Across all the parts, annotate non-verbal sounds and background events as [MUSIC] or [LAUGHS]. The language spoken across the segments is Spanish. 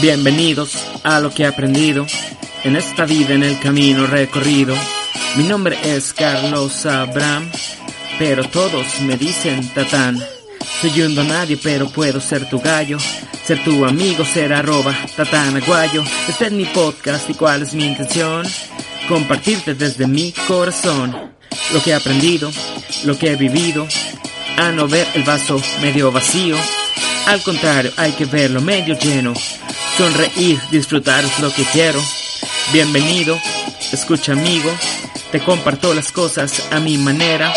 Bienvenidos a lo que he aprendido en esta vida, en el camino recorrido. Mi nombre es Carlos Abraham, pero todos me dicen Tatán. Soy un nadie, pero puedo ser tu gallo. Ser tu amigo, ser arroba Tatán Aguayo. Este es mi podcast y cuál es mi intención. Compartirte desde mi corazón lo que he aprendido, lo que he vivido. A no ver el vaso medio vacío. Al contrario, hay que verlo medio lleno. Sonreír, disfrutar es lo que quiero. Bienvenido, escucha amigo. Te comparto las cosas a mi manera.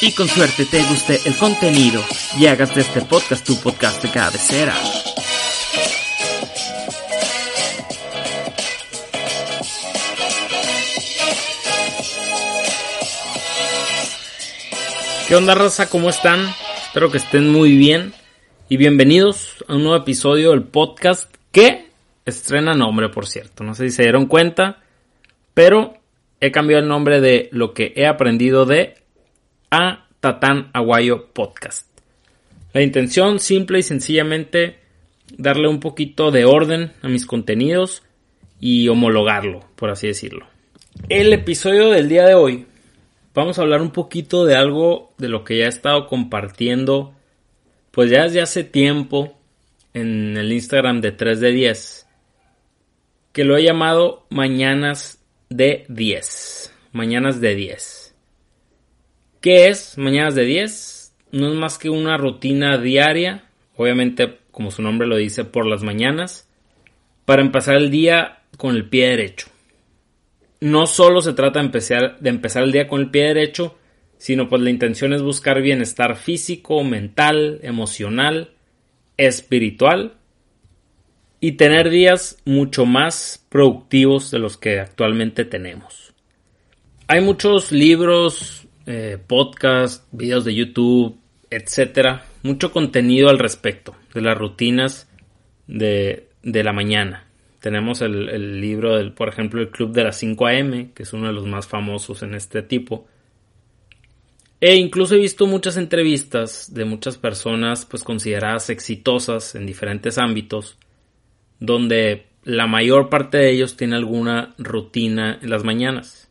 Y con suerte te guste el contenido y hagas de este podcast tu podcast de cabecera. ¿Qué onda raza? ¿Cómo están? Espero que estén muy bien y bienvenidos a un nuevo episodio del podcast que estrena nombre, por cierto. No sé si se dieron cuenta, pero he cambiado el nombre de lo que he aprendido de a Tatán Aguayo Podcast. La intención simple y sencillamente darle un poquito de orden a mis contenidos y homologarlo, por así decirlo. El episodio del día de hoy vamos a hablar un poquito de algo de lo que ya he estado compartiendo pues ya desde hace tiempo en el Instagram de 3 de 10 que lo he llamado mañanas de 10. Mañanas de 10. ¿Qué es mañanas de 10? No es más que una rutina diaria, obviamente como su nombre lo dice, por las mañanas, para empezar el día con el pie derecho no solo se trata de empezar, de empezar el día con el pie derecho, sino pues la intención es buscar bienestar físico, mental, emocional, espiritual y tener días mucho más productivos de los que actualmente tenemos. Hay muchos libros, eh, podcasts, videos de YouTube, etcétera, mucho contenido al respecto de las rutinas de, de la mañana. Tenemos el, libro del, por ejemplo, el Club de las 5 AM, que es uno de los más famosos en este tipo. E incluso he visto muchas entrevistas de muchas personas pues consideradas exitosas en diferentes ámbitos, donde la mayor parte de ellos tiene alguna rutina en las mañanas.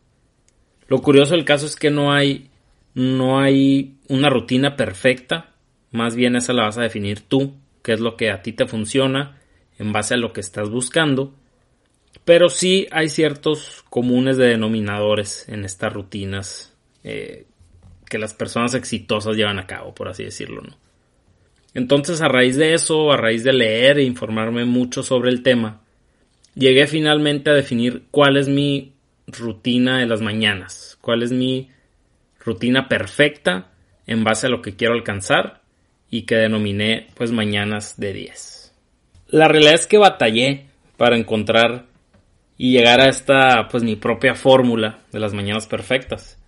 Lo curioso del caso es que no hay no hay una rutina perfecta, más bien esa la vas a definir tú, qué es lo que a ti te funciona en base a lo que estás buscando, pero sí hay ciertos comunes de denominadores en estas rutinas eh, que las personas exitosas llevan a cabo, por así decirlo, ¿no? Entonces, a raíz de eso, a raíz de leer e informarme mucho sobre el tema, llegué finalmente a definir cuál es mi rutina de las mañanas, cuál es mi rutina perfecta en base a lo que quiero alcanzar y que denominé pues mañanas de 10. La realidad es que batallé para encontrar y llegar a esta, pues mi propia fórmula de las mañanas perfectas.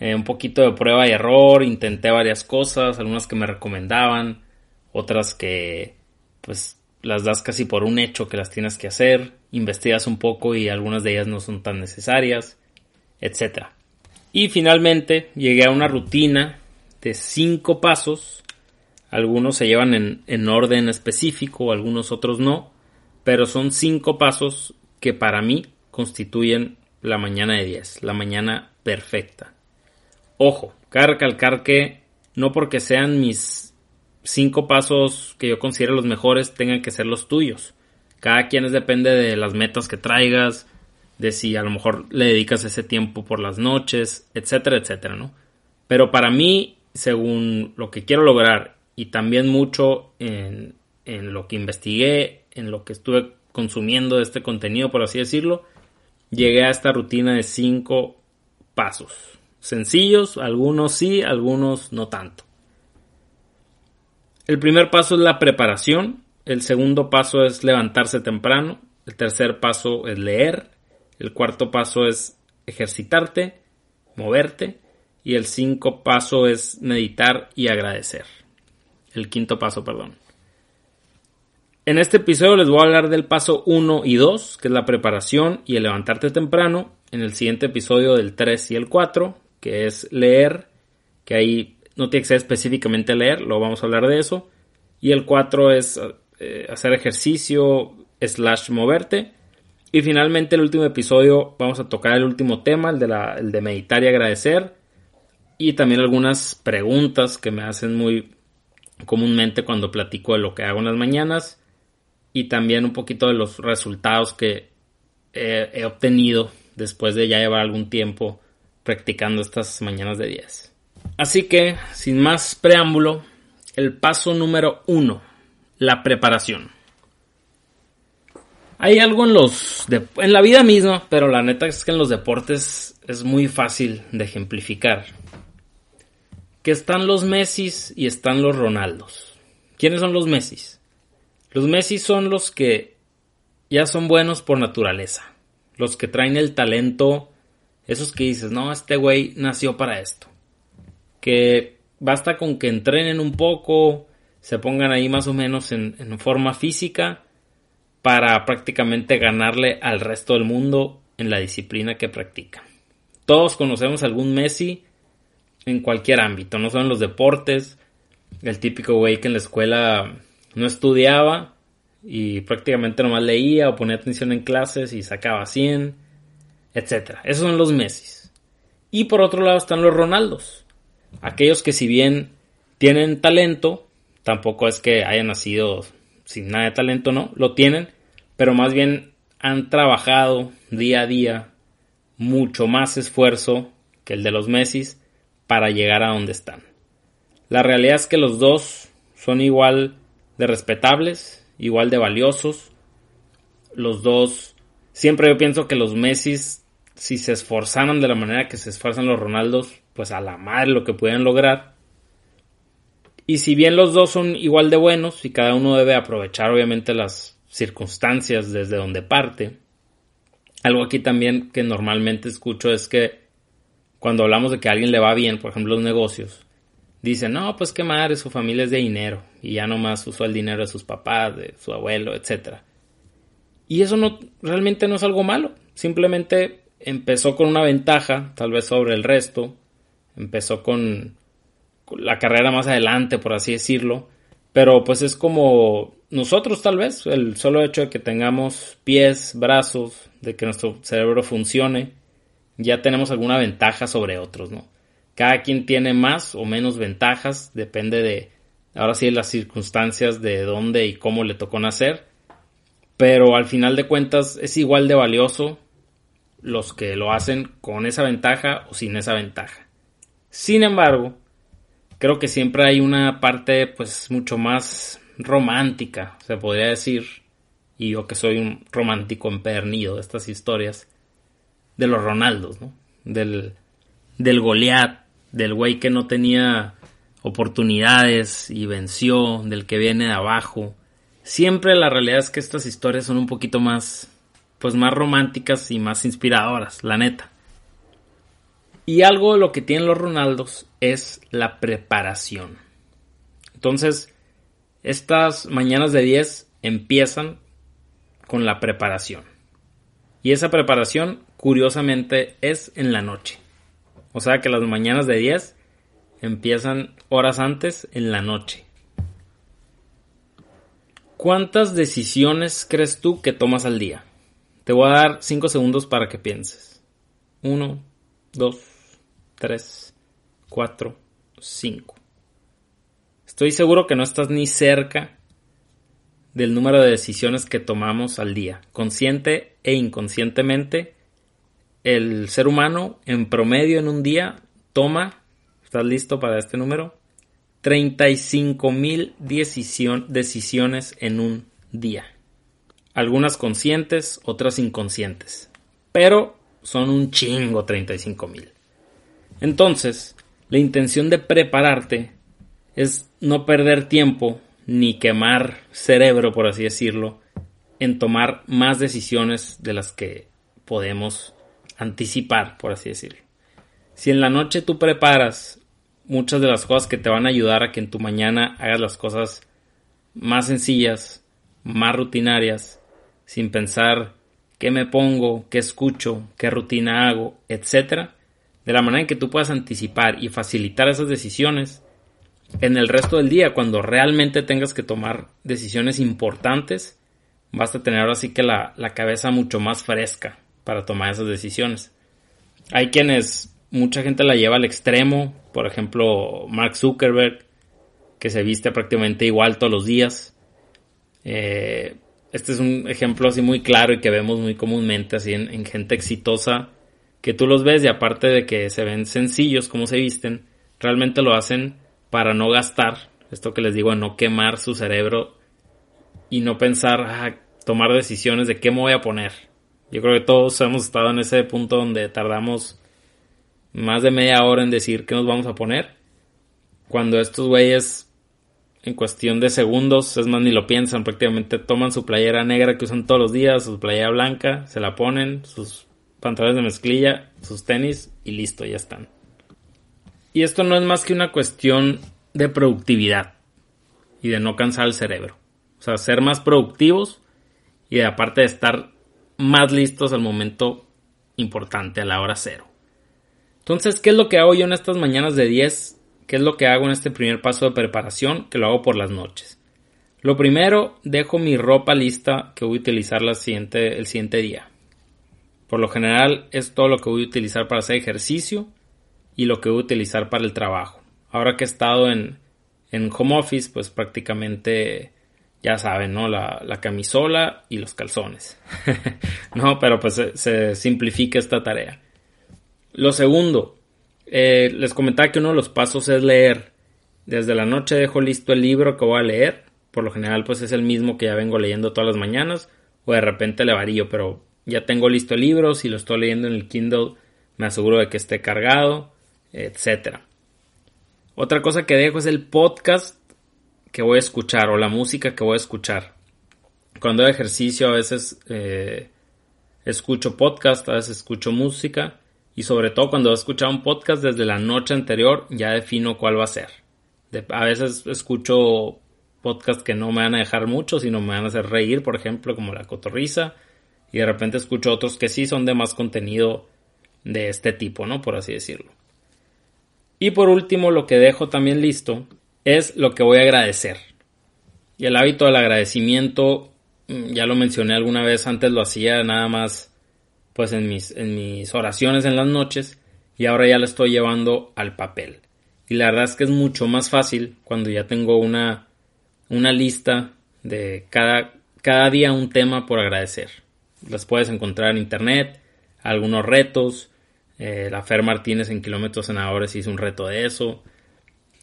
Eh, un poquito de prueba y error, intenté varias cosas, algunas que me recomendaban, otras que pues las das casi por un hecho que las tienes que hacer, investigas un poco y algunas de ellas no son tan necesarias, etc. Y finalmente llegué a una rutina de cinco pasos algunos se llevan en, orden específico, algunos otros no, pero son cinco pasos que para mí constituyen la mañana de 10, la mañana perfecta. Ojo, cabe recalcar que no porque sean mis cinco pasos que yo considero los mejores tengan que ser los tuyos. Cada quien depende de las metas que traigas, de si a lo mejor le dedicas ese tiempo por las noches, etcétera, etcétera, ¿no? Pero para mí, según lo que quiero lograr y también mucho en, lo que investigué, en lo que estuve consumiendo de este contenido, por así decirlo, llegué a esta rutina de cinco pasos. Sencillos, algunos sí, algunos no tanto. El primer paso es la preparación, el segundo paso es levantarse temprano, el tercer paso es leer, el cuarto paso es ejercitarte, moverte y el cinco paso es meditar y agradecer el quinto paso, perdón. En este episodio les voy a hablar del paso 1 y 2, que es la preparación y el levantarte temprano. En el siguiente episodio del 3 y el 4, que es leer, que ahí no tiene que ser específicamente leer, lo vamos a hablar de eso. Y el 4 es eh, hacer ejercicio, slash moverte. Y finalmente el último episodio vamos a tocar el último tema, el de, la, el de meditar y agradecer. Y también algunas preguntas que me hacen muy comúnmente cuando platico de lo que hago en las mañanas. Y también un poquito de los resultados que he, obtenido después de ya llevar algún tiempo practicando estas mañanas de 10. Así que, sin más preámbulo, el paso número uno, la preparación. Hay algo en los en la vida misma, pero la neta es que en los deportes es muy fácil de ejemplificar. Que están los Messi y están los Ronaldos. ¿Quiénes son los Messi? Los Messi son los que ya son buenos por naturaleza. Los que traen el talento, esos que dices, no, este güey nació para esto. Que basta con que entrenen un poco, se pongan ahí más o menos en, en forma física para prácticamente ganarle al resto del mundo en la disciplina que practica. Todos conocemos algún Messi en cualquier ámbito, no son los deportes, el típico güey que en la escuela no estudiaba y prácticamente nomás leía o ponía atención en clases y sacaba 100, etc. Esos son los Messi. Y por otro lado están los Ronaldos, aquellos que si bien tienen talento, tampoco es que hayan nacido sin nada de talento, no, lo tienen, pero más bien han trabajado día a día mucho más esfuerzo que el de los Messi para llegar a donde están. La realidad es que los dos son igual de respetables, igual de valiosos. Los dos, siempre yo pienso que los Messi, si se esforzaran de la manera que se esfuerzan los Ronaldos, pues a la madre lo que pueden lograr. Y si bien los dos son igual de buenos y cada uno debe aprovechar obviamente las circunstancias desde donde parte, algo aquí también que normalmente escucho es que cuando hablamos de que a alguien le va bien, por ejemplo los negocios, dicen, no, pues qué madre, su familia es de dinero y ya nomás usó el dinero de sus papás, de su abuelo, etc. Y eso no, realmente no es algo malo, simplemente empezó con una ventaja, tal vez sobre el resto, empezó con la carrera más adelante, por así decirlo. Pero pues es como nosotros tal vez, el solo hecho de que tengamos pies, brazos, de que nuestro cerebro funcione, ya tenemos alguna ventaja sobre otros, ¿no? Cada quien tiene más o menos ventajas, depende de, ahora sí, de las circunstancias de dónde y cómo le tocó nacer. Pero al final de cuentas es igual de valioso los que lo hacen con esa ventaja o sin esa ventaja. Sin embargo, creo que siempre hay una parte pues mucho más romántica, se podría decir, y yo que soy un romántico empernido de estas historias, de los Ronaldos, ¿no? Del, del Goliat, del güey que no tenía oportunidades y venció, del que viene de abajo. Siempre la realidad es que estas historias son un poquito más, pues más románticas y más inspiradoras, la neta. Y algo de lo que tienen los Ronaldos es la preparación. Entonces, estas mañanas de 10 empiezan con la preparación. Y esa preparación, curiosamente, es en la noche. O sea que las mañanas de 10 empiezan horas antes en la noche. ¿Cuántas decisiones crees tú que tomas al día? Te voy a dar 5 segundos para que pienses. 1, 2, 3, 4, 5. Estoy seguro que no estás ni cerca del número de decisiones que tomamos al día. Consciente e inconscientemente, el ser humano en promedio en un día toma, ¿estás listo para este número? 35 mil decisiones en un día. Algunas conscientes, otras inconscientes. Pero son un chingo 35 mil. Entonces, la intención de prepararte es no perder tiempo ni quemar cerebro, por así decirlo, en tomar más decisiones de las que podemos anticipar, por así decirlo. Si en la noche tú preparas muchas de las cosas que te van a ayudar a que en tu mañana hagas las cosas más sencillas, más rutinarias, sin pensar qué me pongo, qué escucho, qué rutina hago, etcétera, de la manera en que tú puedas anticipar y facilitar esas decisiones en el resto del día, cuando realmente tengas que tomar decisiones importantes, vas a tener ahora sí que la, la cabeza mucho más fresca para tomar esas decisiones. Hay quienes, mucha gente la lleva al extremo, por ejemplo, Mark Zuckerberg, que se viste prácticamente igual todos los días. Eh, este es un ejemplo así muy claro y que vemos muy comúnmente así en, gente exitosa, que tú los ves y aparte de que se ven sencillos como se visten, realmente lo hacen para no gastar, esto que les digo, no quemar su cerebro y no pensar, ah, tomar decisiones de qué me voy a poner. Yo creo que todos hemos estado en ese punto donde tardamos más de media hora en decir qué nos vamos a poner. Cuando estos güeyes en cuestión de segundos, es más, ni lo piensan, prácticamente toman su playera negra que usan todos los días, su playera blanca, se la ponen, sus pantalones de mezclilla, sus tenis y listo, ya están. Y esto no es más que una cuestión de productividad y de no cansar el cerebro. O sea, ser más productivos y aparte de estar más listos al momento importante, a la hora cero. Entonces, ¿qué es lo que hago yo en estas mañanas de 10 ¿Qué es lo que hago en este primer paso de preparación? Que lo hago por las noches. Lo primero, dejo mi ropa lista que voy a utilizar la siguiente, el siguiente día. Por lo general es todo lo que voy a utilizar para hacer ejercicio y lo que voy a utilizar para el trabajo. Ahora que he estado en, en home office, pues prácticamente ya saben, ¿no? La, camisola y los calzones. [LAUGHS] no, pero pues se, se simplifica esta tarea. Lo segundo, eh, les comentaba que uno de los pasos es leer. Desde la noche dejo listo el libro que voy a leer. Por lo general, pues es el mismo que ya vengo leyendo todas las mañanas. O de repente le varío, pero ya tengo listo el libro. Si lo estoy leyendo en el Kindle, me aseguro de que esté cargado, etcétera. Otra cosa que dejo es el podcast que voy a escuchar o la música que voy a escuchar. Cuando hago ejercicio a veces eh, escucho podcast, a veces escucho música y sobre todo cuando he escuchado un podcast desde la noche anterior ya defino cuál va a ser. a veces escucho podcasts que no me van a dejar mucho, sino me van a hacer reír, por ejemplo, como La Cotorriza. Y de repente escucho otros que sí son de más contenido de este tipo, ¿no? Por así decirlo. Y por último, lo que dejo también listo es lo que voy a agradecer. Y el hábito del agradecimiento, mm, ya lo mencioné alguna vez, antes lo hacía nada más pues en mis, en mis oraciones en las noches y ahora ya la estoy llevando al papel. Y la verdad es que es mucho más fácil cuando ya tengo una, una lista de cada, cada día un tema por agradecer. Las puedes encontrar en internet, algunos retos. Eh, la Fer Martínez en Kilómetros Senadores hizo un reto de eso.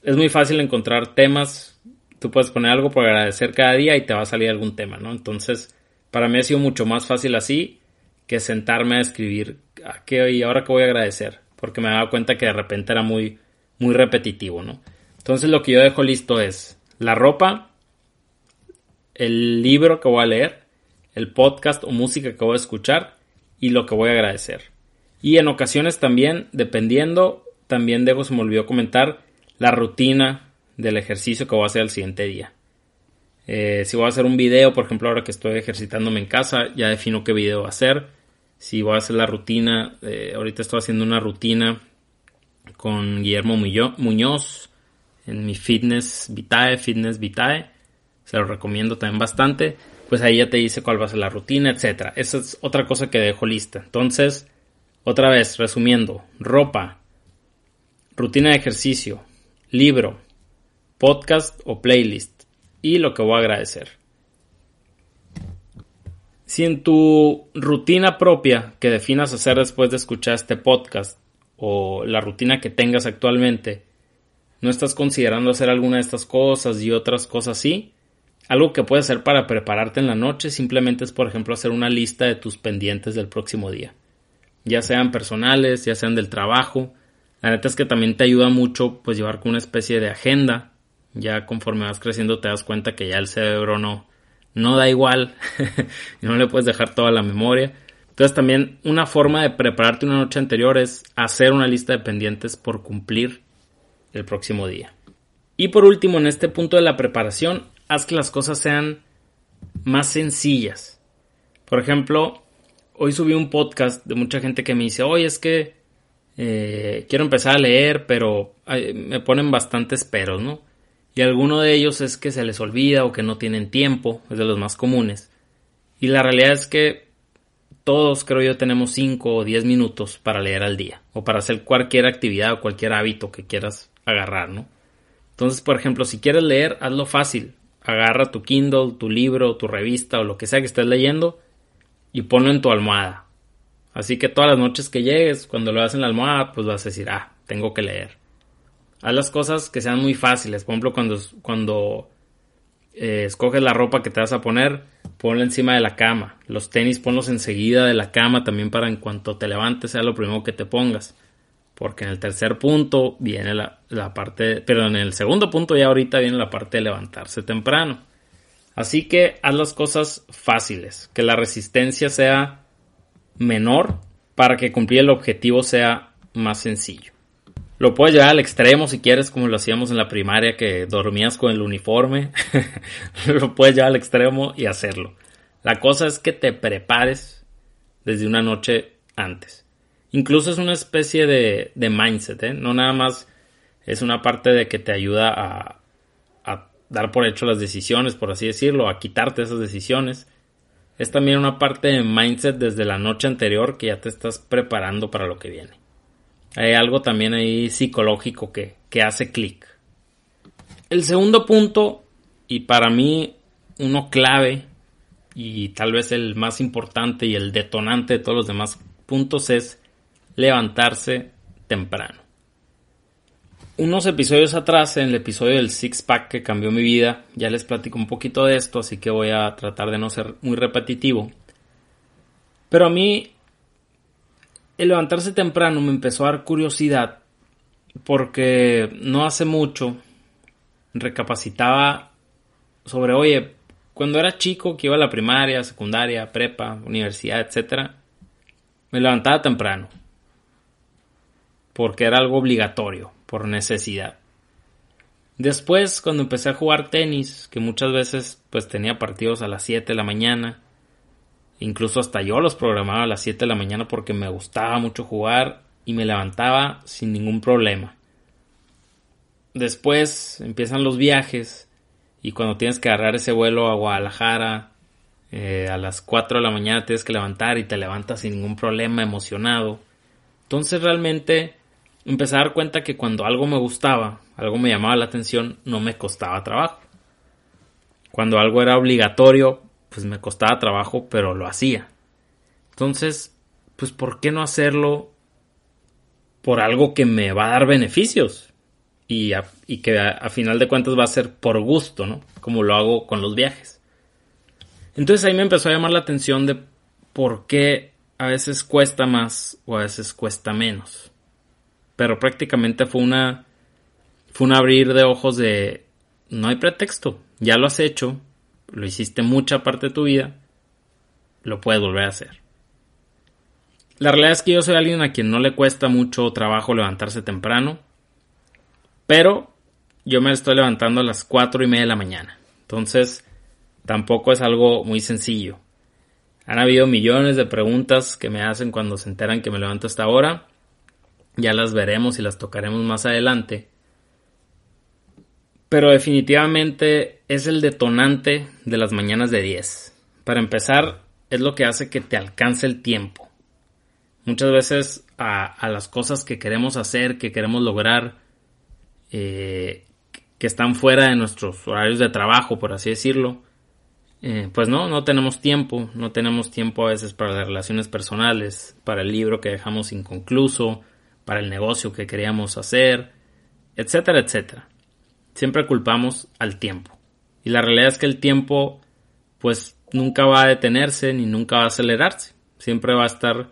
Es muy fácil encontrar temas. Tú puedes poner algo por agradecer cada día y te va a salir algún tema, ¿no? Entonces, para mí ha sido mucho más fácil así que sentarme a escribir a qué y ahora que voy a agradecer, porque me daba cuenta que de repente era muy muy repetitivo, ¿no? Entonces lo que yo dejo listo es la ropa, el libro que voy a leer, el podcast o música que voy a escuchar y lo que voy a agradecer. Y en ocasiones también, dependiendo, también dejo, se me olvidó comentar, la rutina del ejercicio que voy a hacer el siguiente día. Eh, si voy a hacer un video, por ejemplo, ahora que estoy ejercitándome en casa, ya defino qué video va a hacer. Si voy a hacer la rutina, eh, ahorita estoy haciendo una rutina con Guillermo Muñoz en mi Fitness Vitae, Fitness Vitae. Se lo recomiendo también bastante. Pues ahí ya te dice cuál va a ser la rutina, etcétera. Esa es otra cosa que dejo lista. Entonces, otra vez, resumiendo, ropa, rutina de ejercicio, libro, podcast o playlist y lo que voy a agradecer. Si en tu rutina propia que definas hacer después de escuchar este podcast o la rutina que tengas actualmente, no estás considerando hacer alguna de estas cosas y otras cosas así, algo que puedes hacer para prepararte en la noche simplemente es, por ejemplo, hacer una lista de tus pendientes del próximo día. Ya sean personales, ya sean del trabajo. La neta es que también te ayuda mucho pues llevar con una especie de agenda ya conforme vas creciendo te das cuenta que ya el cerebro no, no da igual [LAUGHS] no le puedes dejar toda la memoria. Entonces también una forma de prepararte una noche anterior es hacer una lista de pendientes por cumplir el próximo día. Y por último, en este punto de la preparación, haz que las cosas sean más sencillas. Por ejemplo, hoy subí un podcast de mucha gente que me dice, oye, es que eh, quiero empezar a leer, pero me ponen bastantes peros, ¿no? Y alguno de ellos es que se les olvida o que no tienen tiempo, es de los más comunes. Y la realidad es que todos, creo yo, tenemos 5 o 10 minutos para leer al día o para hacer cualquier actividad o cualquier hábito que quieras agarrar, ¿no? Entonces, por ejemplo, si quieres leer, hazlo fácil. Agarra tu Kindle, tu libro, tu revista o lo que sea que estés leyendo y ponlo en tu almohada. Así que todas las noches que llegues, cuando lo hagas en la almohada, pues vas a decir, ah, tengo que leer. Haz las cosas que sean muy fáciles. Por ejemplo, cuando, cuando eh, escoges la ropa que te vas a poner, ponla encima de la cama. Los tenis ponlos enseguida de la cama también para en cuanto te levantes sea lo primero que te pongas. Porque en el tercer punto viene la, la parte, pero en el segundo punto ya ahorita viene la parte de levantarse temprano. Así que haz las cosas fáciles, que la resistencia sea menor para que cumplir el objetivo sea más sencillo. Lo puedes llevar al extremo si quieres, como lo hacíamos en la primaria, que dormías con el uniforme. [LAUGHS] lo puedes llevar al extremo y hacerlo. La cosa es que te prepares desde una noche antes. Incluso es una especie de, mindset, ¿eh? No nada más es una parte de que te ayuda a dar por hecho las decisiones, por así decirlo, a quitarte esas decisiones. Es también una parte de mindset desde la noche anterior que ya te estás preparando para lo que viene. Hay algo también ahí psicológico que, que hace clic. El segundo punto, y para mí uno clave, y tal vez el más importante y el detonante de todos los demás puntos, es levantarse temprano. Unos episodios atrás, en el episodio del Six Pack que cambió mi vida, ya les platico un poquito de esto, así que voy a tratar de no ser muy repetitivo. Pero a mí el levantarse temprano me empezó a dar curiosidad porque no hace mucho recapacitaba sobre, oye, cuando era chico que iba a la primaria, secundaria, prepa, universidad, etcétera, me levantaba temprano porque era algo obligatorio, por necesidad. Después, cuando empecé a jugar tenis, que muchas veces pues tenía partidos a las 7 de la mañana, Incluso hasta yo los programaba a las 7 de la mañana porque me gustaba mucho jugar y me levantaba sin ningún problema. Después empiezan los viajes y cuando tienes que agarrar ese vuelo a Guadalajara eh, a las 4 de la mañana tienes que levantar y te levantas sin ningún problema, emocionado. Entonces realmente empecé a dar cuenta que cuando algo me gustaba, algo me llamaba la atención, no me costaba trabajo. Cuando algo era obligatorio, pues me costaba trabajo, pero lo hacía. Entonces, pues ¿por qué no hacerlo por algo que me va a dar beneficios? Y, y que a, final de cuentas va a ser por gusto, ¿no? Como lo hago con los viajes. Entonces ahí me empezó a llamar la atención de por qué a veces cuesta más o a veces cuesta menos. Pero prácticamente fue una fue un abrir de ojos de no hay pretexto, ya lo has hecho, lo hiciste mucha parte de tu vida, lo puedes volver a hacer. La realidad es que yo soy alguien a quien no le cuesta mucho trabajo levantarse temprano, pero yo me estoy levantando a las 4 y media de la mañana. Entonces, tampoco es algo muy sencillo. Han habido millones de preguntas que me hacen cuando se enteran que me levanto a esta hora. Ya las veremos y las tocaremos más adelante pero definitivamente es el detonante de las mañanas de 10. Para empezar, es lo que hace que te alcance el tiempo. Muchas veces a, las cosas que queremos hacer, que queremos lograr, eh, que están fuera de nuestros horarios de trabajo, por así decirlo, eh, pues no, no tenemos tiempo, no tenemos tiempo a veces para las relaciones personales, para el libro que dejamos inconcluso, para el negocio que queríamos hacer, etcétera, etcétera siempre culpamos al tiempo. Y la realidad es que el tiempo pues nunca va a detenerse ni nunca va a acelerarse. Siempre va a estar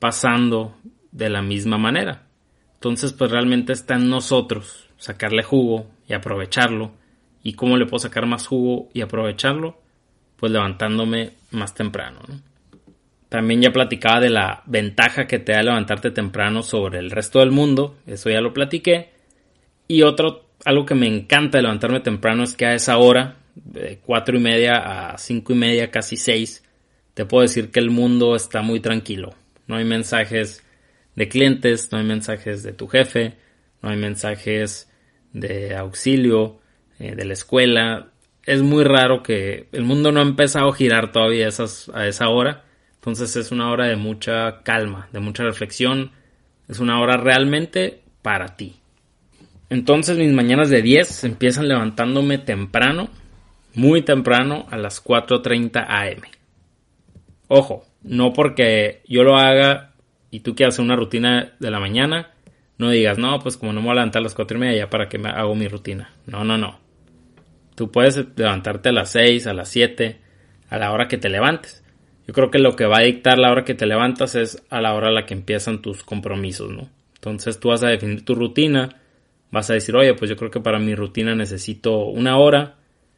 pasando de la misma manera. Entonces pues realmente está en nosotros sacarle jugo y aprovecharlo. ¿Y cómo le puedo sacar más jugo y aprovecharlo? Pues levantándome más temprano. También ya platicaba de la ventaja que te da levantarte temprano sobre el resto del mundo. Eso ya lo platiqué. Y otro algo que me encanta de levantarme temprano es que a esa hora, de cuatro y media a cinco y media, casi seis, te puedo decir que el mundo está muy tranquilo. No hay mensajes de clientes, no hay mensajes de tu jefe, no hay mensajes de auxilio, eh, de la escuela. es muy raro que el mundo no ha empezado a girar todavía esas, a esa hora. Entonces es una hora de mucha calma, de mucha reflexión. Es una hora realmente para ti. Entonces mis mañanas de 10 empiezan levantándome temprano, muy temprano, a las 4.30 am. Ojo, no porque yo lo haga y tú quieras hacer una rutina de la mañana, no digas, no, pues como no me voy a levantar a las 4 y media, ya para que me hago mi rutina. No, no, no. Tú puedes levantarte a las 6, a las 7, a la hora que te levantes. Yo creo que lo que va a dictar la hora que te levantas es a la hora a la que empiezan tus compromisos, ¿no? Entonces tú vas a definir tu rutina, vas a decir, oye, pues yo creo que para mi rutina necesito una hora,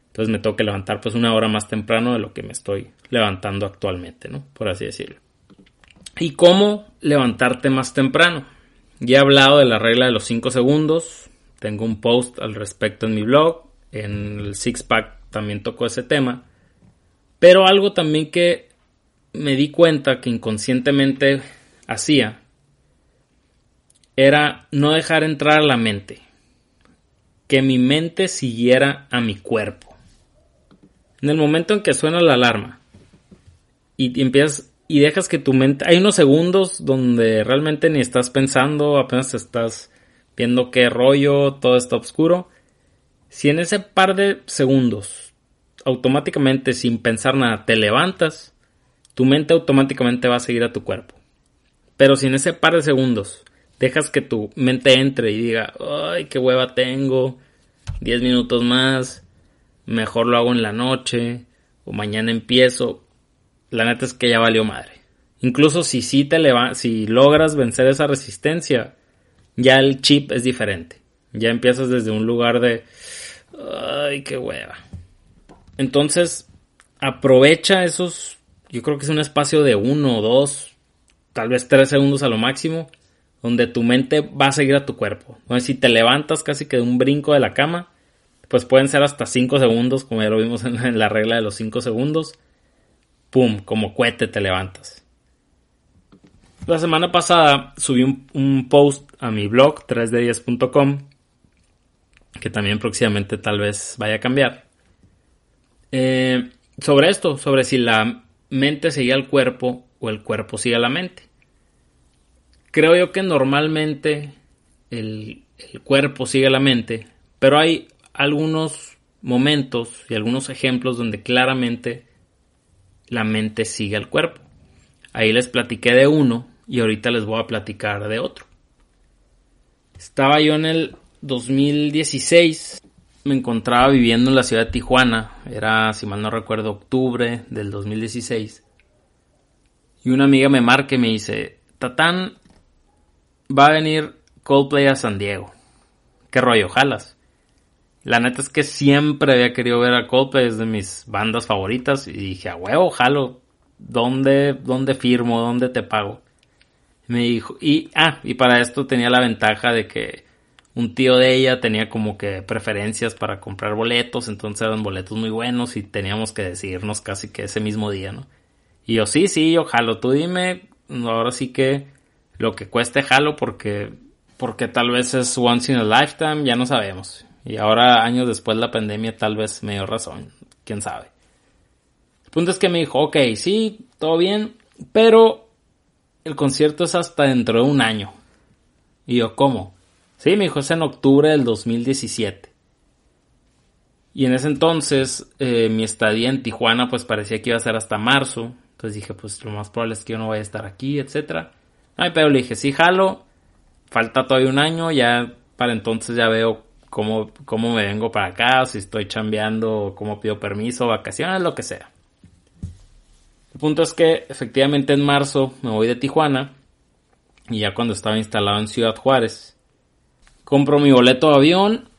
entonces me tengo que levantar pues una hora más temprano de lo que me estoy levantando actualmente, ¿no? Por así decirlo. ¿Y cómo levantarte más temprano? Ya he hablado de la regla de los 5 segundos, tengo un post al respecto en mi blog, en el Six Pack también tocó ese tema. Pero algo también que me di cuenta que inconscientemente hacía era no dejar entrar a la mente. Que mi mente siguiera a mi cuerpo. En el momento en que suena la alarma y empiezas y dejas que tu mente. Hay unos segundos donde realmente ni estás pensando, apenas estás viendo qué rollo, todo está oscuro. Si en ese par de segundos, automáticamente, sin pensar nada, te levantas, tu mente automáticamente va a seguir a tu cuerpo. Pero si en ese par de segundos dejas que tu mente entre y diga, ay, qué hueva tengo, 10 minutos más, mejor lo hago en la noche, o mañana empiezo, la neta es que ya valió madre. Incluso si sí te si logras vencer esa resistencia, ya el chip es diferente. Ya empiezas desde un lugar de ay, qué hueva. Entonces, aprovecha esos, yo creo que es un espacio de uno, dos, tal vez tres segundos a lo máximo, donde tu mente va a seguir a tu cuerpo. Si te levantas casi que de un brinco de la cama, pues pueden ser hasta cinco segundos, como ya lo vimos en la regla de los cinco segundos ¡pum! Como cohete te levantas. La semana pasada subí un, post a mi blog 3d10.com que también próximamente tal vez vaya a cambiar. Eh, sobre esto, sobre si la mente sigue al cuerpo o el cuerpo sigue a la mente. Creo yo que normalmente el, cuerpo sigue la mente, pero hay algunos momentos y algunos ejemplos donde claramente la mente sigue al cuerpo. Ahí les platiqué de uno y ahorita les voy a platicar de otro. Estaba yo en el 2016, me encontraba viviendo en la ciudad de Tijuana, era, si mal no recuerdo, octubre del 2016. Y una amiga me marca y me dice, Tatán, va a venir Coldplay a San Diego. ¿Qué rollo, jalas? La neta es que siempre había querido ver a Coldplay, es de mis bandas favoritas. Y dije, a huevo, jalo. ¿Dónde, dónde firmo? ¿Dónde te pago? Me dijo, y, ah, y para esto tenía la ventaja de que un tío de ella tenía como que preferencias para comprar boletos, entonces eran boletos muy buenos y teníamos que decidirnos casi que ese mismo día, ¿no? Y yo, sí, sí, yo jalo, tú dime, ahora sí que lo que cueste jalo porque, porque tal vez es once in a lifetime, ya no sabemos. Y ahora, años después de la pandemia, tal vez me dio razón. Quién sabe. El punto es que me dijo, ok, sí, todo bien, pero el concierto es hasta dentro de un año. Y yo, ¿cómo? Sí, me dijo, es en octubre del 2017. Y en ese entonces, eh, mi estadía en Tijuana, pues parecía que iba a ser hasta marzo. Entonces dije, pues lo más probable es que yo no vaya a estar aquí, etc. Ay, pero le dije, sí, jalo. Falta todavía un año, ya para entonces ya veo cómo, cómo me vengo para acá, si estoy chambeando, cómo pido permiso, vacaciones, lo que sea. El punto es que efectivamente en marzo me voy de Tijuana y ya cuando estaba instalado en Ciudad Juárez, compro mi boleto de avión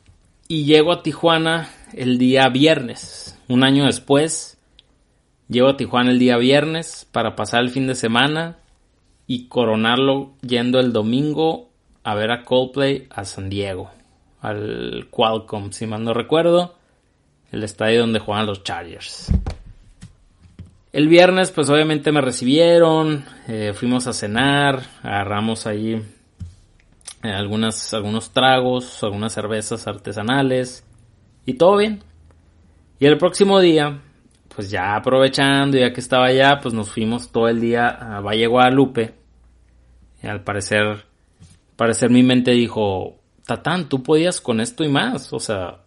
y llego a Tijuana el día viernes. Un año después, llego a Tijuana el día viernes para pasar el fin de semana y coronarlo yendo el domingo a ver a Coldplay a San Diego al Qualcomm, si mal no recuerdo, el estadio donde juegan los Chargers. El viernes, pues obviamente me recibieron, eh, fuimos a cenar, agarramos ahí eh, algunas, algunos tragos, algunas cervezas artesanales y todo bien. Y el próximo día, pues ya aprovechando, ya que estaba allá, pues nos fuimos todo el día a Valle Guadalupe. Y al parecer, parecer mi mente dijo, Tatán, tú podías con esto y más. O sea,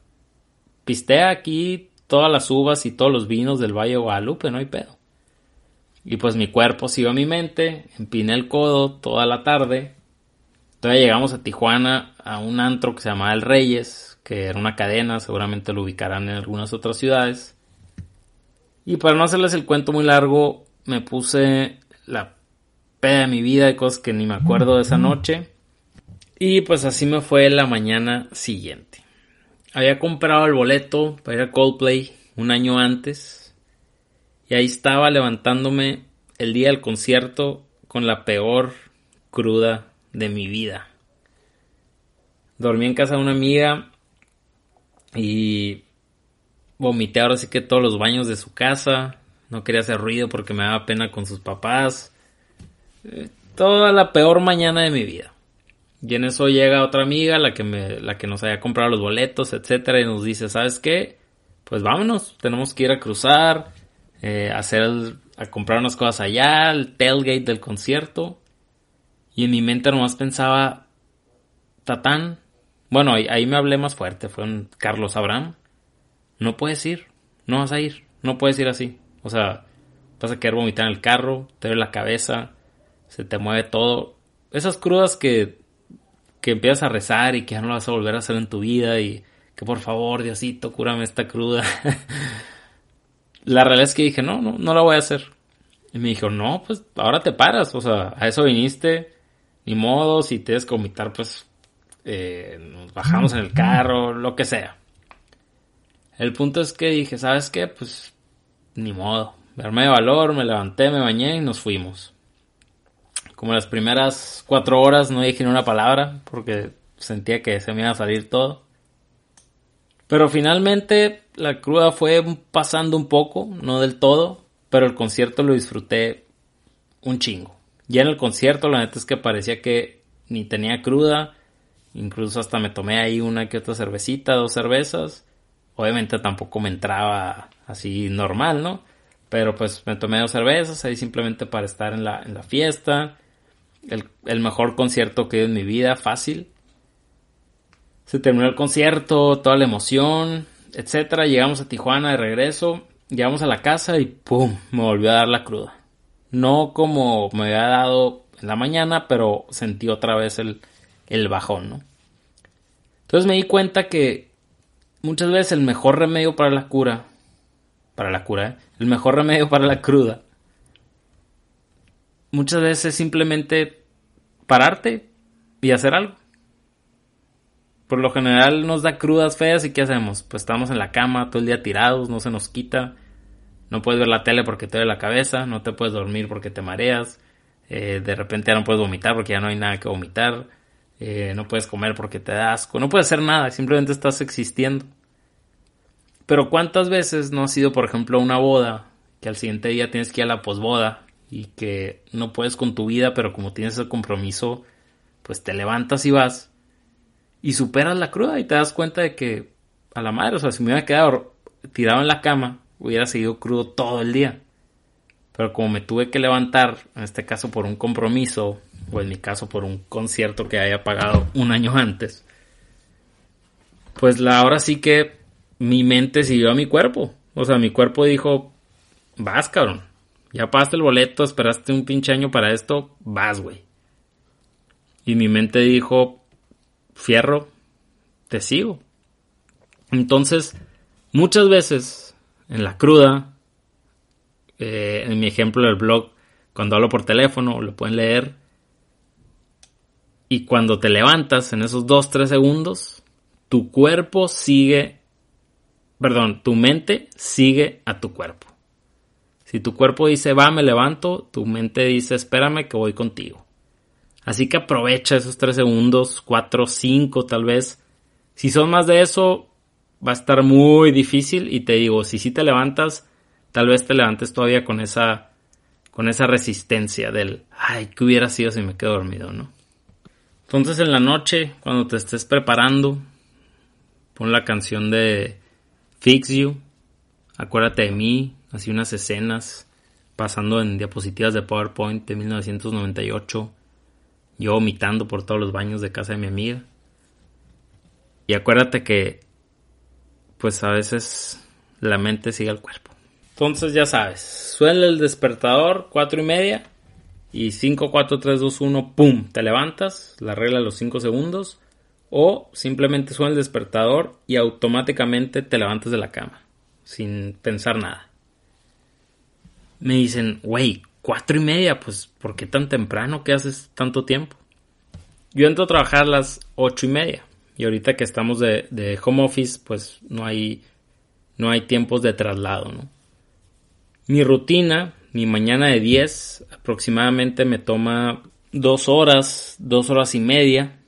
pistea aquí todas las uvas y todos los vinos del Valle Guadalupe, no hay pedo. Y pues mi cuerpo siguió a mi mente, empiné el codo toda la tarde. Todavía llegamos a Tijuana a un antro que se llamaba El Reyes, que era una cadena, seguramente lo ubicarán en algunas otras ciudades. Y para no hacerles el cuento muy largo, me puse la peda de mi vida de cosas que ni me acuerdo de esa noche. Y pues así me fue la mañana siguiente. Había comprado el boleto para ir a Coldplay un año antes. Y ahí estaba levantándome el día del concierto con la peor cruda de mi vida. Dormí en casa de una amiga y vomité ahora sí que todos los baños de su casa. No quería hacer ruido porque me daba pena con sus papás. Toda la peor mañana de mi vida. Y en eso llega otra amiga, la que me, la que nos había comprado los boletos, etcétera, y nos dice, ¿sabes qué? Pues vámonos, tenemos que ir a cruzar, eh, a hacer, a comprar unas cosas allá, el tailgate del concierto. Y en mi mente nomás pensaba, Tatán, bueno, ahí, me hablé más fuerte, fue un Carlos Abraham. No puedes ir, no vas a ir, no puedes ir así. O sea, vas a querer vomitar en el carro, te duele la cabeza, se te mueve todo. Esas crudas que, que empiezas a rezar y que ya no las vas a volver a hacer en tu vida y que por favor, Diosito, cúrame esta cruda. [LAUGHS] la realidad es que dije, no, no, no la voy a hacer. Y me dijo, no, pues ahora te paras, o sea, a eso viniste, ni modo, si tienes que vomitar, pues eh, nos bajamos en el carro, lo que sea. El punto es que dije, ¿sabes qué? Pues ni modo. Verme de valor, me levanté, me bañé y nos fuimos. Como las primeras cuatro horas no dije ni una palabra porque sentía que se me iba a salir todo. Pero finalmente la cruda fue pasando un poco, no del todo, pero el concierto lo disfruté un chingo. Ya en el concierto la neta es que parecía que ni tenía cruda, Incluso hasta me tomé ahí una que otra cervecita, dos cervezas. Obviamente tampoco me entraba así normal, ¿no? Pero pues me tomé dos cervezas ahí simplemente para estar en la, en la fiesta. El, mejor concierto que he en mi vida, fácil. Se terminó el concierto, toda la emoción, etcétera. Llegamos a Tijuana de regreso. Llegamos a la casa y ¡pum! Me volvió a dar la cruda. No como me había dado en la mañana, pero sentí otra vez el, el bajón, ¿no? Entonces me di cuenta que muchas veces el mejor remedio para la cura, para la cura, ¿eh? el mejor remedio para la cruda, muchas veces es simplemente pararte y hacer algo. Por lo general nos da crudas feas y ¿qué hacemos? Pues estamos en la cama todo el día tirados, no se nos quita. No puedes ver la tele porque te duele la cabeza, no te puedes dormir porque te mareas. Eh, de repente ya no puedes vomitar porque ya no hay nada que vomitar. Eh, no puedes comer porque te da asco, no puedes hacer nada, simplemente estás existiendo. Pero ¿cuántas veces no ha sido, por ejemplo, una boda, que al siguiente día tienes que ir a la posboda y que no puedes con tu vida, pero como tienes el compromiso, pues te levantas y vas y superas la cruda y te das cuenta de que a la madre, o sea, si me hubiera quedado tirado en la cama, hubiera seguido crudo todo el día. Pero como me tuve que levantar, en este caso por un compromiso, o en mi caso por un concierto que haya pagado un año antes, pues la, ahora sí que mi mente siguió a mi cuerpo. O sea, mi cuerpo dijo, vas cabrón, ya pagaste el boleto, esperaste un pinche año para esto, vas güey. Y mi mente dijo, fierro, te sigo. Entonces, muchas veces en la cruda, eh, en mi ejemplo del blog, cuando hablo por teléfono, lo pueden leer, y cuando te levantas en esos 2-3 segundos, tu cuerpo sigue, perdón, tu mente sigue a tu cuerpo. Si tu cuerpo dice, va, me levanto, tu mente dice, espérame que voy contigo. Así que aprovecha esos 3 segundos, 4, 5 tal vez. Si son más de eso, va a estar muy difícil y te digo, si sí te levantas, tal vez te levantes todavía con esa con esa resistencia del, ay, ¿qué hubiera sido si me quedo dormido, no? Entonces en la noche, cuando te estés preparando, pon la canción de Fix You Acuérdate de mí, así unas escenas pasando en diapositivas de PowerPoint de 1998, yo vomitando por todos los baños de casa de mi amiga. Y acuérdate que, pues a veces la mente sigue al cuerpo. Entonces ya sabes, suena el despertador, cuatro y media, y 5, 4, 3, 2, 1, ¡pum! Te levantas, la regla de los 5 segundos, o simplemente suena el despertador y automáticamente te levantas de la cama, sin pensar nada. Me dicen, güey, cuatro y media, pues, ¿por qué tan temprano? ¿Qué haces tanto tiempo? Yo entro a trabajar a las ocho y media. Y ahorita que estamos de, home office, pues no hay, no hay tiempos de traslado, ¿no? Mi rutina, mi mañana de 10, aproximadamente me toma dos horas, dos horas y media.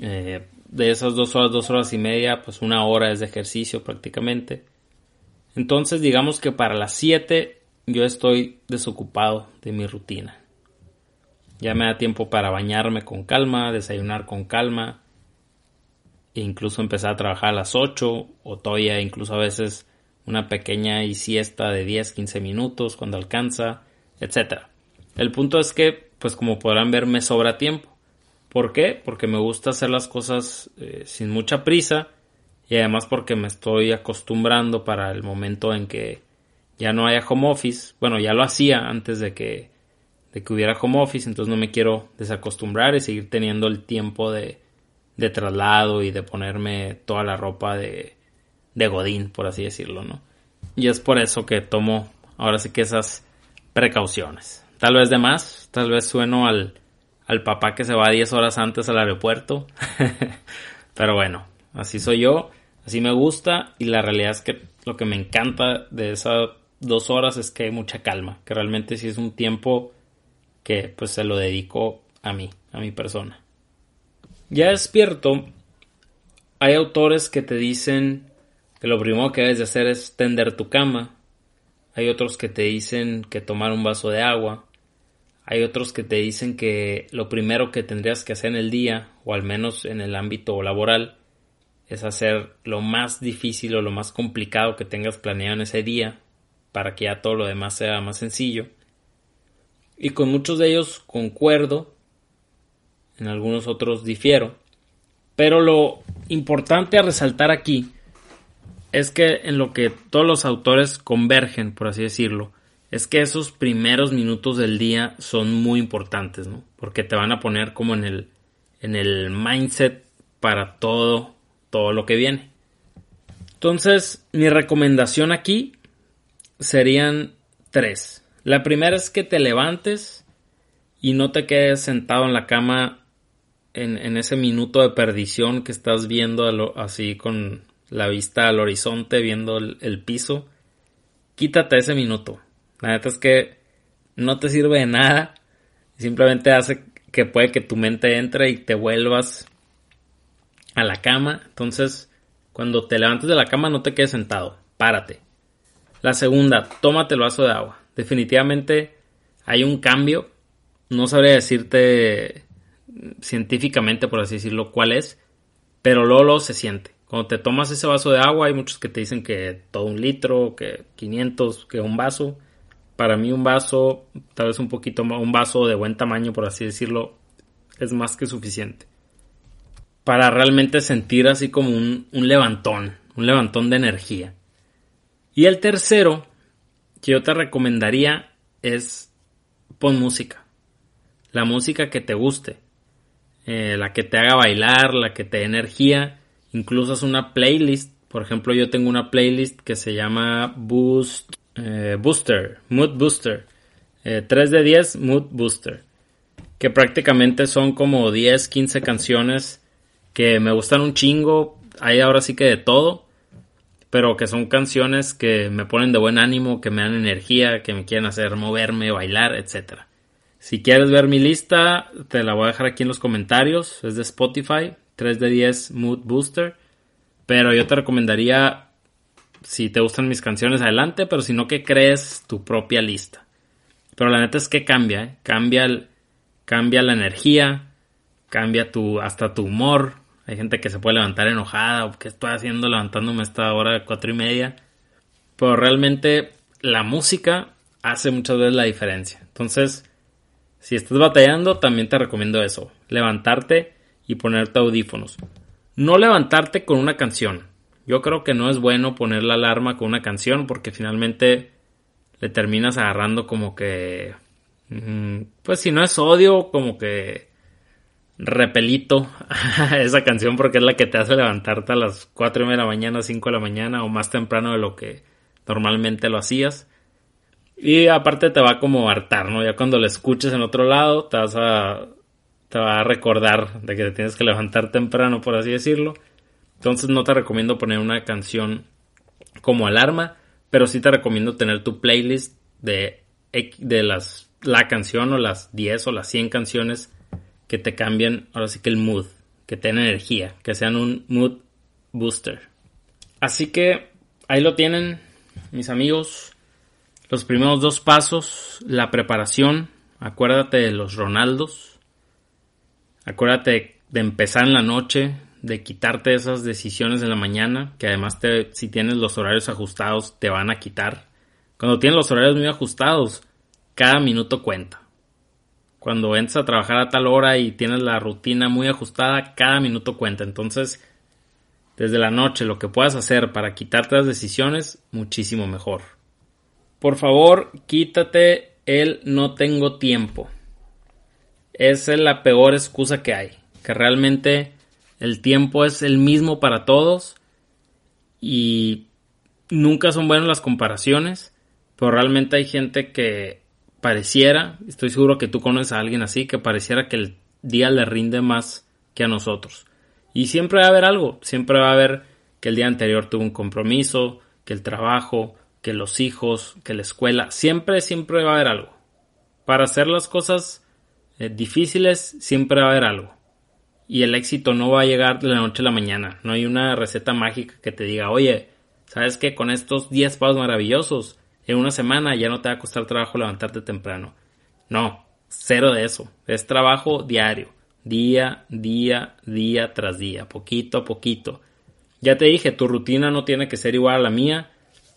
Eh, de esas dos horas, dos horas y media, pues una hora es de ejercicio prácticamente. Entonces digamos que para las 7 yo estoy desocupado de mi rutina. Ya me da tiempo para bañarme con calma, desayunar con calma, e incluso empezar a trabajar a las 8 o todavía incluso a veces una pequeña siesta de 10, 15 minutos cuando alcanza, etc. El punto es que, pues como podrán ver, me sobra tiempo. ¿Por qué? Porque me gusta hacer las cosas eh, sin mucha prisa y además porque me estoy acostumbrando para el momento en que ya no haya home office. Bueno, ya lo hacía antes de que, de que hubiera home office, entonces no me quiero desacostumbrar y seguir teniendo el tiempo de, de traslado y de ponerme toda la ropa de, de Godín, por así decirlo, ¿no? Y es por eso que tomo ahora sí que esas precauciones. Tal vez de más, tal vez sueno al, al papá que se va 10 horas antes al aeropuerto. [LAUGHS] Pero bueno, así soy yo, así me gusta y la realidad es que lo que me encanta de esas dos horas es que hay mucha calma, que realmente sí es un tiempo que pues se lo dedico a mí, a mi persona. Ya despierto, hay autores que te dicen que lo primero que debes de hacer es tender tu cama. Hay otros que te dicen que tomar un vaso de agua. Hay otros que te dicen que lo primero que tendrías que hacer en el día, o al menos en el ámbito laboral, es hacer lo más difícil o lo más complicado que tengas planeado en ese día, para que ya todo lo demás sea más sencillo. Y con muchos de ellos concuerdo, en algunos otros difiero. Pero lo importante a resaltar aquí es que en lo que todos los autores convergen, por así decirlo, es que esos primeros minutos del día son muy importantes, ¿no? Porque te van a poner como en el, en el mindset para todo, todo lo que viene. Entonces, mi recomendación aquí serían tres. La primera es que te levantes y no te quedes sentado en la cama en, en ese minuto de perdición que estás viendo así con la vista al horizonte, viendo el, piso, quítate ese minuto. La neta es que no te sirve de nada. Simplemente hace que puede que tu mente entre y te vuelvas a la cama. Entonces, cuando te levantes de la cama, no te quedes sentado. Párate. La segunda, tómate el vaso de agua. Definitivamente hay un cambio. No sabría decirte científicamente, por así decirlo, cuál es. Pero luego se siente. Cuando te tomas ese vaso de agua, hay muchos que te dicen que todo un litro, que 500, que un vaso. Para mí un vaso, tal vez un poquito más, un vaso de buen tamaño, por así decirlo, es más que suficiente. Para realmente sentir así como un, un levantón, un levantón de energía. Y el tercero que yo te recomendaría es pon música. La música que te guste. Eh, la que te haga bailar, la que te dé energía Incluso es una playlist. Por ejemplo, yo tengo una playlist que se llama Boost, eh, Booster, Mood Booster. 3 eh, de 10 Mood Booster. Que prácticamente son como 10, 15 canciones que me gustan un chingo. Hay ahora sí que de todo. Pero que son canciones que me ponen de buen ánimo, que me dan energía, que me quieren hacer moverme, bailar, etc. Si quieres ver mi lista, te la voy a dejar aquí en los comentarios. Es de Spotify. 3 de 10 Mood Booster. Pero yo te recomendaría, si te gustan mis canciones, adelante, pero si no, que crees tu propia lista. Pero la neta es que cambia, ¿eh? cambia, cambia la energía, cambia tu, hasta tu humor. Hay gente que se puede levantar enojada, o que estoy haciendo levantándome esta hora de cuatro y media. pero realmente la música hace muchas veces la diferencia. Entonces, si estás batallando, también te recomiendo eso, levantarte y ponerte audífonos. No levantarte con una canción. Yo creo que no es bueno poner la alarma con una canción porque finalmente le terminas agarrando como que... Mm, pues si no es odio, como que repelito [LAUGHS] esa canción porque es la que te hace levantarte a las 4 de la mañana, 5 de la mañana o más temprano de lo que normalmente lo hacías. Y aparte te va como a hartar, ¿no? Ya cuando la escuches en otro lado te vas a te va a recordar de que te tienes que levantar temprano, por así decirlo. Entonces no te recomiendo poner una canción como alarma, pero sí te recomiendo tener tu playlist de, de las, la canción o las 10 o las 100 canciones que te cambien, ahora sí que el mood, que te energía, que sean un mood booster. Así que ahí lo tienen, mis amigos. Los primeros dos pasos, la preparación. Acuérdate de los Ronaldos. Acuérdate de empezar en la noche, de quitarte esas decisiones en la mañana, que además te, si tienes los horarios ajustados te van a quitar. Cuando tienes los horarios muy ajustados, cada minuto cuenta. Cuando entras a trabajar a tal hora y tienes la rutina muy ajustada, cada minuto cuenta. Entonces, desde la noche, lo que puedas hacer para quitarte las decisiones, muchísimo mejor. Por favor, quítate el no tengo tiempo. Esa es la peor excusa que hay. Que realmente el tiempo es el mismo para todos y nunca son buenas las comparaciones, pero realmente hay gente que pareciera, estoy seguro que tú conoces a alguien así, que pareciera que el día le rinde más que a nosotros. Y siempre va a haber algo, siempre va a haber que el día anterior tuvo un compromiso, que el trabajo, que los hijos, que la escuela, siempre, siempre va a haber algo. Para hacer las cosas eh, difíciles, siempre va a haber algo. Y el éxito no va a llegar de la noche a la mañana. No hay una receta mágica que te diga, oye, ¿sabes que Con estos 10 pasos maravillosos, en una semana ya no te va a costar trabajo levantarte temprano. No, cero de eso. Es trabajo diario. Día, día, día tras día. Poquito a poquito. Ya te dije, tu rutina no tiene que ser igual a la mía.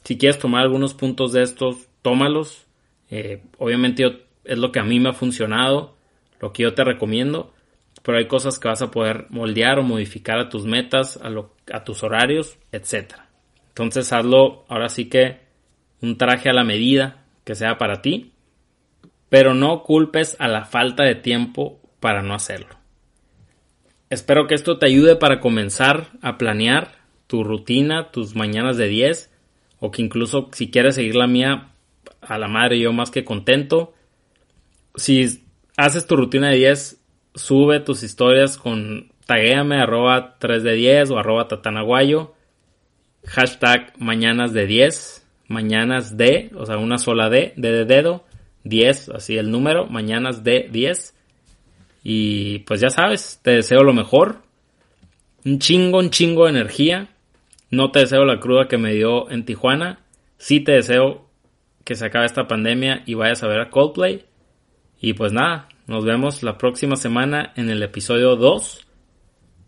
Si quieres tomar algunos puntos de estos, tómalos. Eh, obviamente es lo que a mí me ha funcionado, lo que yo te recomiendo, pero hay cosas que vas a poder moldear o modificar a tus metas, a, a tus horarios, etc. Entonces hazlo ahora sí que un traje a la medida que sea para ti, pero no culpes a la falta de tiempo para no hacerlo. Espero que esto te ayude para comenzar a planear tu rutina, tus mañanas de 10, o que incluso si quieres seguir la mía, a la madre yo más que contento. Si haces tu rutina de 10, sube tus historias con taguéame arroba 3 de 10 o arroba tatanaguayo, hashtag mañanas de 10 mañanas de, o sea, una sola D, de dedo, 10, así el número, mañanas de 10. Y pues ya sabes, te deseo lo mejor. Un chingo, un chingo de energía. No te deseo la cruda que me dio en Tijuana. Sí te deseo que se acabe esta pandemia y vayas a ver a Coldplay. Y pues nada, nos vemos la próxima semana en el episodio 2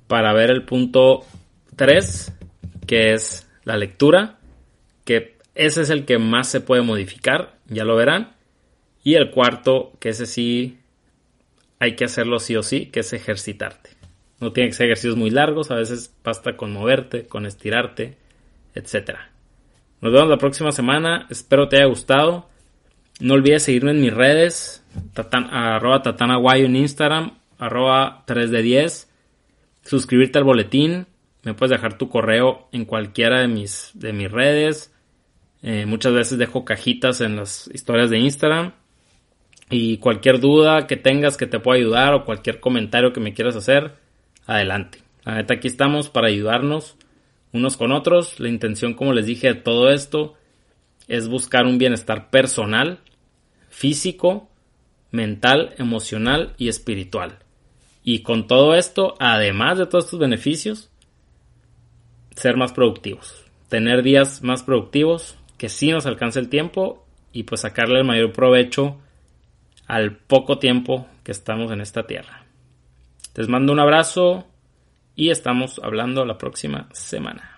para ver el punto 3, que es la lectura, que ese es el que más se puede modificar, ya lo verán. Y el cuarto, que ese sí hay que hacerlo sí o sí, que es ejercitarte. No tiene que ser ejercicios muy largos, a veces basta con moverte, con estirarte, etc. Nos vemos la próxima semana, espero te haya gustado. No olvides seguirme en mis redes, arroba tatanaguayo en Instagram, arroba 3 de 10. Suscribirte al boletín, me puedes dejar tu correo en cualquiera de mis, de mis redes eh, muchas veces dejo cajitas en las historias de Instagram. Y cualquier duda que tengas que te pueda ayudar o cualquier comentario que me quieras hacer, adelante. La neta, aquí estamos para ayudarnos unos con otros. La intención, como les dije, de todo esto es buscar un bienestar personal, físico, mental, emocional y espiritual. Y con todo esto, además de todos estos beneficios, ser más productivos. Tener días más productivos, que sí nos alcance el tiempo y pues sacarle el mayor provecho al poco tiempo que estamos en esta tierra. Les mando un abrazo y estamos hablando la próxima semana.